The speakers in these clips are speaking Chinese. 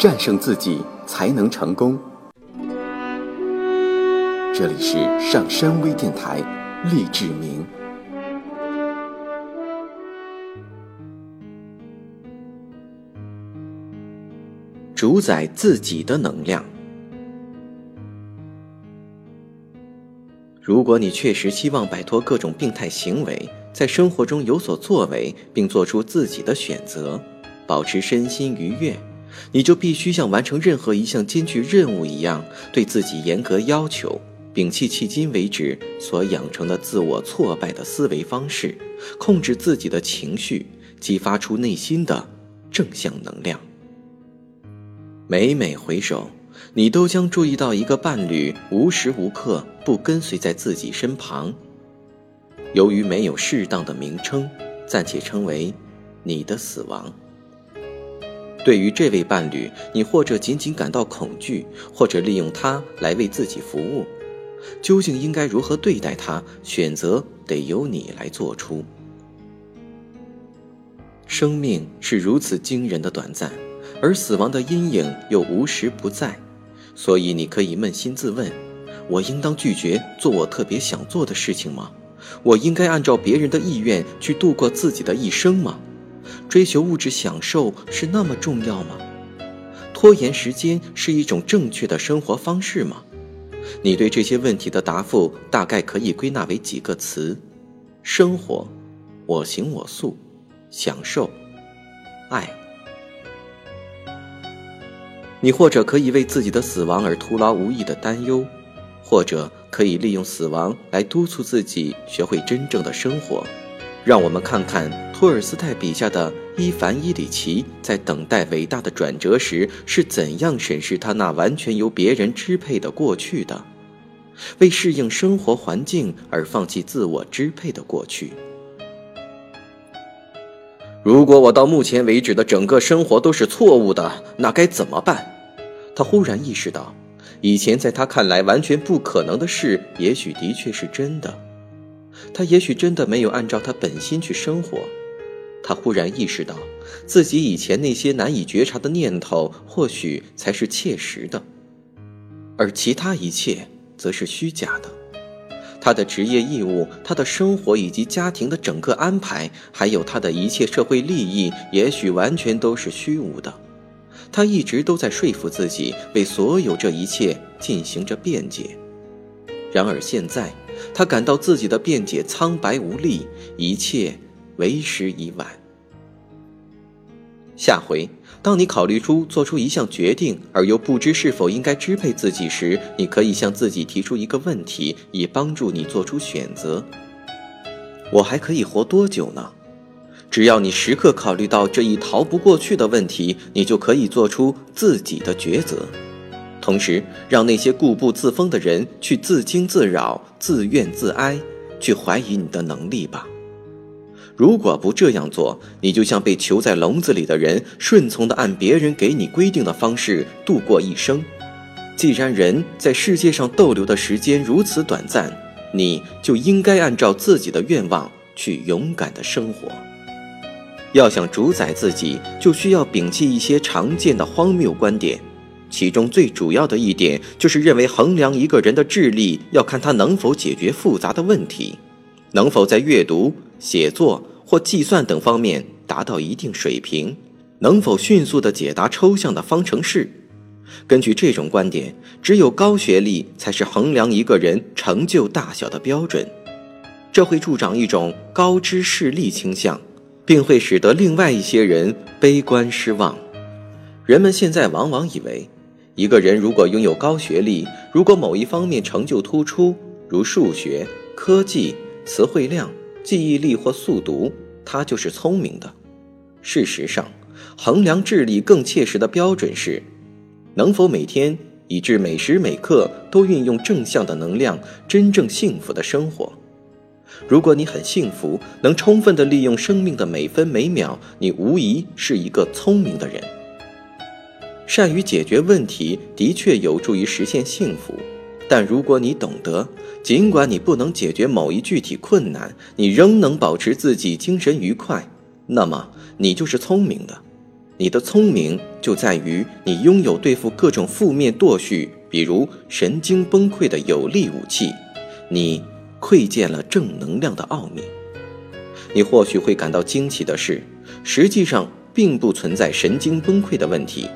战胜自己才能成功。这里是上山微电台，励志明。主宰自己的能量。如果你确实希望摆脱各种病态行为，在生活中有所作为，并做出自己的选择，保持身心愉悦，你就必须像完成任何一项艰巨任务一样，对自己严格要求，摒弃迄今为止所养成的自我挫败的思维方式，控制自己的情绪，激发出内心的正向能量。每每回首，你都将注意到一个伴侣无时无刻不跟随在自己身旁。由于没有适当的名称，暂且称为“你的死亡”。对于这位伴侣，你或者仅仅感到恐惧，或者利用他来为自己服务。究竟应该如何对待他？选择得由你来做出。生命是如此惊人的短暂。而死亡的阴影又无时不在，所以你可以扪心自问：我应当拒绝做我特别想做的事情吗？我应该按照别人的意愿去度过自己的一生吗？追求物质享受是那么重要吗？拖延时间是一种正确的生活方式吗？你对这些问题的答复大概可以归纳为几个词：生活、我行我素、享受、爱。你或者可以为自己的死亡而徒劳无益的担忧，或者可以利用死亡来督促自己学会真正的生活。让我们看看托尔斯泰笔下的伊凡·伊里奇在等待伟大的转折时是怎样审视他那完全由别人支配的过去的，为适应生活环境而放弃自我支配的过去。如果我到目前为止的整个生活都是错误的，那该怎么办？他忽然意识到，以前在他看来完全不可能的事，也许的确是真的。他也许真的没有按照他本心去生活。他忽然意识到，自己以前那些难以觉察的念头，或许才是切实的，而其他一切则是虚假的。他的职业义务、他的生活以及家庭的整个安排，还有他的一切社会利益，也许完全都是虚无的。他一直都在说服自己，为所有这一切进行着辩解。然而现在，他感到自己的辩解苍白无力，一切为时已晚。下回。当你考虑出做出一项决定，而又不知是否应该支配自己时，你可以向自己提出一个问题，以帮助你做出选择：我还可以活多久呢？只要你时刻考虑到这一逃不过去的问题，你就可以做出自己的抉择，同时让那些固步自封的人去自惊自扰、自怨自哀，去怀疑你的能力吧。如果不这样做，你就像被囚在笼子里的人，顺从地按别人给你规定的方式度过一生。既然人在世界上逗留的时间如此短暂，你就应该按照自己的愿望去勇敢地生活。要想主宰自己，就需要摒弃一些常见的荒谬观点，其中最主要的一点就是认为衡量一个人的智力要看他能否解决复杂的问题，能否在阅读、写作。或计算等方面达到一定水平，能否迅速地解答抽象的方程式？根据这种观点，只有高学历才是衡量一个人成就大小的标准。这会助长一种高知势力倾向，并会使得另外一些人悲观失望。人们现在往往以为，一个人如果拥有高学历，如果某一方面成就突出，如数学、科技、词汇量。记忆力或速读，他就是聪明的。事实上，衡量智力更切实的标准是，能否每天以至每时每刻都运用正向的能量，真正幸福的生活。如果你很幸福，能充分的利用生命的每分每秒，你无疑是一个聪明的人。善于解决问题的确有助于实现幸福。但如果你懂得，尽管你不能解决某一具体困难，你仍能保持自己精神愉快，那么你就是聪明的。你的聪明就在于你拥有对付各种负面惰绪，比如神经崩溃的有力武器。你窥见了正能量的奥秘。你或许会感到惊奇的是，实际上并不存在神经崩溃的问题，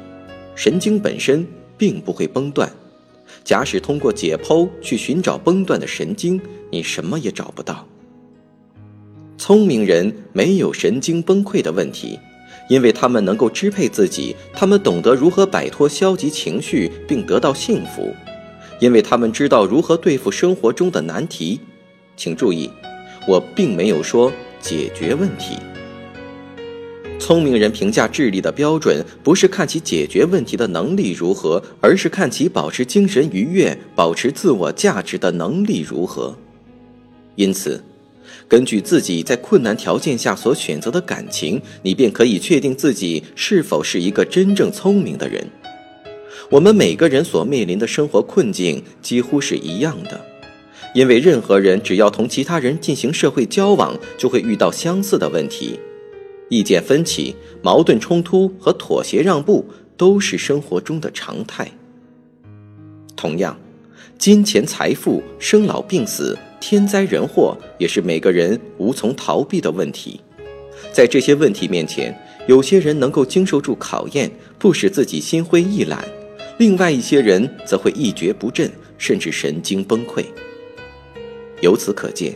神经本身并不会崩断。假使通过解剖去寻找崩断的神经，你什么也找不到。聪明人没有神经崩溃的问题。因为他们能够支配自己，他们懂得如何摆脱消极情绪并得到幸福，因为他们知道如何对付生活中的难题。请注意，我并没有说解决问题。聪明人评价智力的标准不是看其解决问题的能力如何，而是看其保持精神愉悦、保持自我价值的能力如何。因此。根据自己在困难条件下所选择的感情，你便可以确定自己是否是一个真正聪明的人。我们每个人所面临的生活困境几乎是一样的，因为任何人只要同其他人进行社会交往，就会遇到相似的问题。意见分歧、矛盾冲突和妥协让步都是生活中的常态。同样，金钱、财富、生老病死。天灾人祸也是每个人无从逃避的问题，在这些问题面前，有些人能够经受住考验，不使自己心灰意懒；另外一些人则会一蹶不振，甚至神经崩溃。由此可见，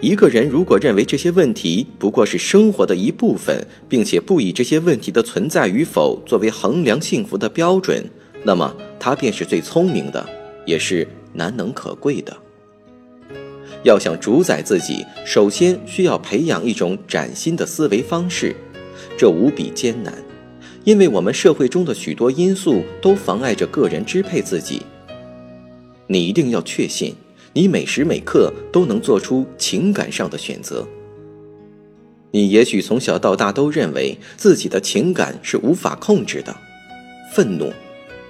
一个人如果认为这些问题不过是生活的一部分，并且不以这些问题的存在与否作为衡量幸福的标准，那么他便是最聪明的，也是难能可贵的。要想主宰自己，首先需要培养一种崭新的思维方式，这无比艰难，因为我们社会中的许多因素都妨碍着个人支配自己。你一定要确信，你每时每刻都能做出情感上的选择。你也许从小到大都认为自己的情感是无法控制的，愤怒、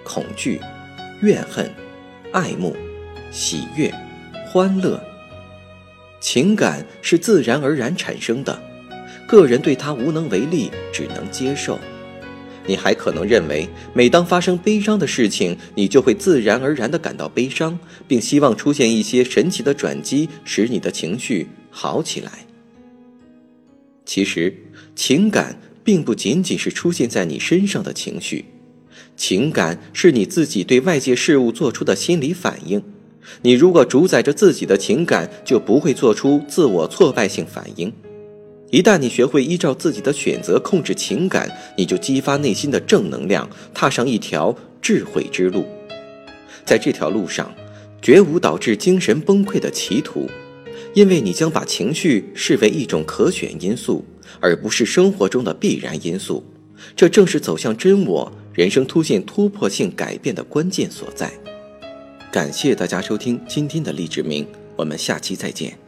恐惧、怨恨、爱慕、喜悦、欢乐。情感是自然而然产生的，个人对它无能为力，只能接受。你还可能认为，每当发生悲伤的事情，你就会自然而然地感到悲伤，并希望出现一些神奇的转机，使你的情绪好起来。其实，情感并不仅仅是出现在你身上的情绪，情感是你自己对外界事物做出的心理反应。你如果主宰着自己的情感，就不会做出自我挫败性反应。一旦你学会依照自己的选择控制情感，你就激发内心的正能量，踏上一条智慧之路。在这条路上，绝无导致精神崩溃的歧途，因为你将把情绪视为一种可选因素，而不是生活中的必然因素。这正是走向真我、人生出现突破性改变的关键所在。感谢大家收听今天的励志名，我们下期再见。